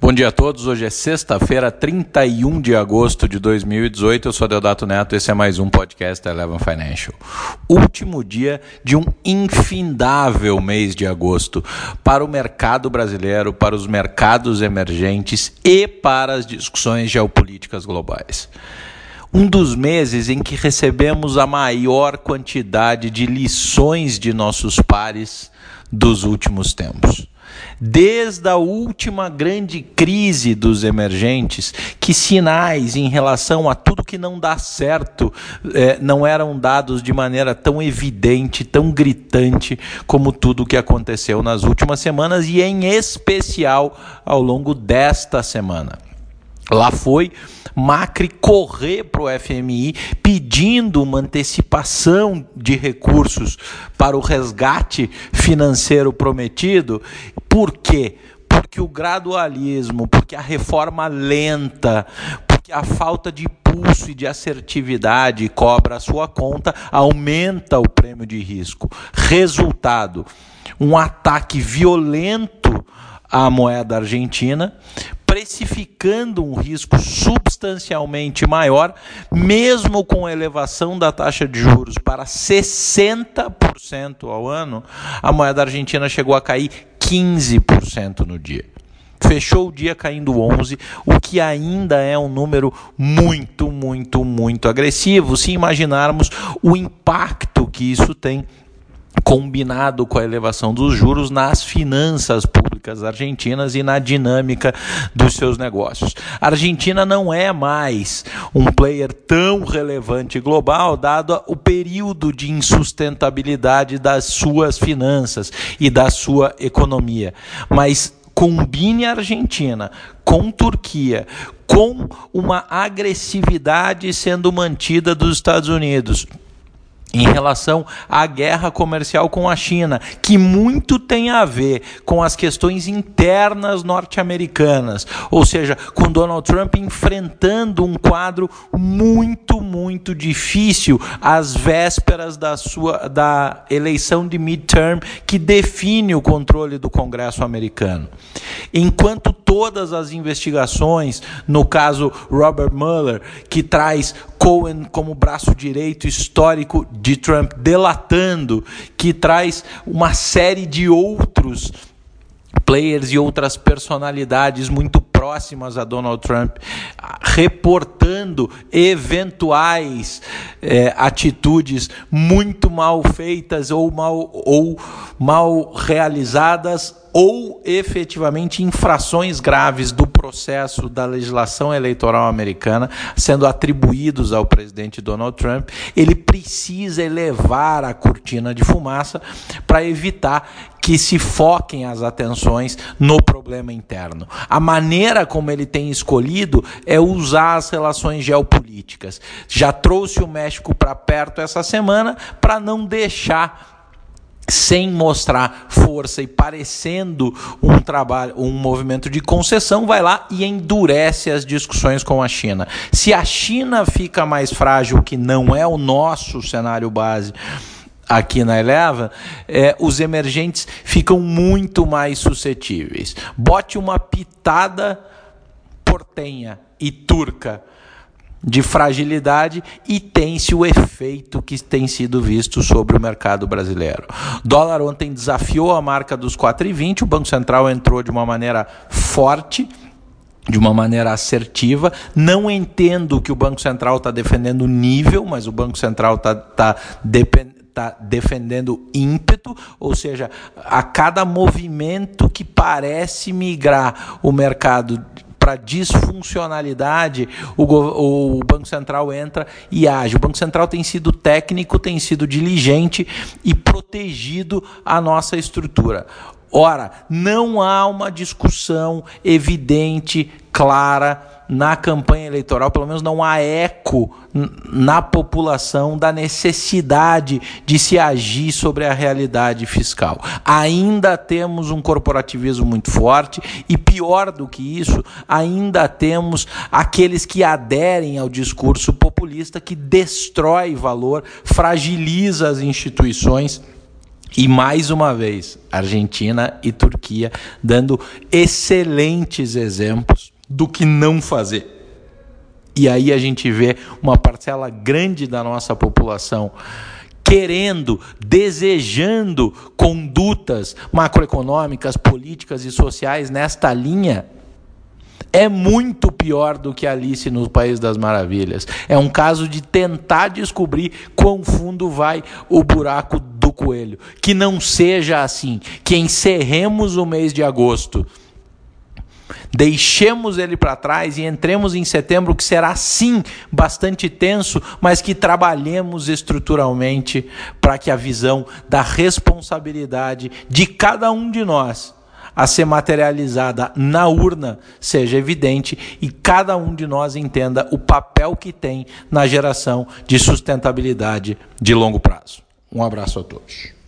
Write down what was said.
Bom dia a todos. Hoje é sexta-feira, 31 de agosto de 2018. Eu sou Deodato Neto. Esse é mais um podcast da Eleven Financial. Último dia de um infindável mês de agosto para o mercado brasileiro, para os mercados emergentes e para as discussões geopolíticas globais um dos meses em que recebemos a maior quantidade de lições de nossos pares dos últimos tempos. Desde a última grande crise dos emergentes, que sinais em relação a tudo que não dá certo eh, não eram dados de maneira tão evidente, tão gritante, como tudo o que aconteceu nas últimas semanas e, em especial, ao longo desta semana. Lá foi Macri correr para o FMI pedindo uma antecipação de recursos para o resgate financeiro prometido. Por quê? Porque o gradualismo, porque a reforma lenta, porque a falta de pulso e de assertividade cobra a sua conta, aumenta o prêmio de risco. Resultado: um ataque violento à moeda argentina, precificando um risco substancialmente maior, mesmo com elevação da taxa de juros para 60% ao ano, a moeda argentina chegou a cair 15% no dia. Fechou o dia caindo 11, o que ainda é um número muito, muito, muito agressivo, se imaginarmos o impacto que isso tem combinado com a elevação dos juros nas finanças públicas argentinas e na dinâmica dos seus negócios. A Argentina não é mais um player tão relevante global, dado o período de insustentabilidade das suas finanças e da sua economia. Mas combine a Argentina com Turquia, com uma agressividade sendo mantida dos Estados Unidos em relação à guerra comercial com a China, que muito tem a ver com as questões internas norte-americanas, ou seja, com Donald Trump enfrentando um quadro muito, muito difícil às vésperas da sua da eleição de midterm que define o controle do Congresso americano. Enquanto todas as investigações, no caso Robert Mueller, que traz Cohen como braço direito histórico de Trump, delatando, que traz uma série de outros players e outras personalidades muito próximas a Donald Trump, reportando eventuais é, atitudes muito mal feitas ou mal, ou mal realizadas ou efetivamente infrações graves do processo da legislação eleitoral americana sendo atribuídos ao presidente Donald Trump, ele precisa elevar a cortina de fumaça para evitar que se foquem as atenções no problema interno. A maneira como ele tem escolhido é usar as relações geopolíticas. Já trouxe o México para perto essa semana para não deixar sem mostrar força e parecendo um trabalho, um movimento de concessão, vai lá e endurece as discussões com a China. Se a China fica mais frágil, que não é o nosso cenário base, aqui na Eleva, é, os emergentes ficam muito mais suscetíveis. Bote uma pitada portenha e turca de fragilidade e tem-se o efeito que tem sido visto sobre o mercado brasileiro. Dólar ontem desafiou a marca dos 4,20, o Banco Central entrou de uma maneira forte, de uma maneira assertiva. Não entendo que o Banco Central está defendendo nível, mas o Banco Central está tá, tá defendendo ímpeto, ou seja, a cada movimento que parece migrar o mercado para disfuncionalidade, o, o Banco Central entra e age. O Banco Central tem sido técnico, tem sido diligente e protegido a nossa estrutura. Ora, não há uma discussão evidente, clara, na campanha eleitoral, pelo menos não há eco na população da necessidade de se agir sobre a realidade fiscal. Ainda temos um corporativismo muito forte e, pior do que isso, ainda temos aqueles que aderem ao discurso populista que destrói valor, fragiliza as instituições E mais uma vez, Argentina e Turquia dando excelentes exemplos do que não fazer. E aí a gente vê uma parcela grande da nossa população querendo, desejando condutas macroeconômicas, políticas e sociais nesta linha é muito pior do que Alice no País das Maravilhas. É um caso de tentar descobrir quão fundo vai o buraco do coelho. Que não seja assim, que encerremos o mês de agosto Deixemos ele para trás e entremos em setembro, que será sim bastante tenso, mas que trabalhemos estruturalmente para que a visão da responsabilidade de cada um de nós a ser materializada na urna seja evidente e cada um de nós entenda o papel que tem na geração de sustentabilidade de longo prazo. Um abraço a todos.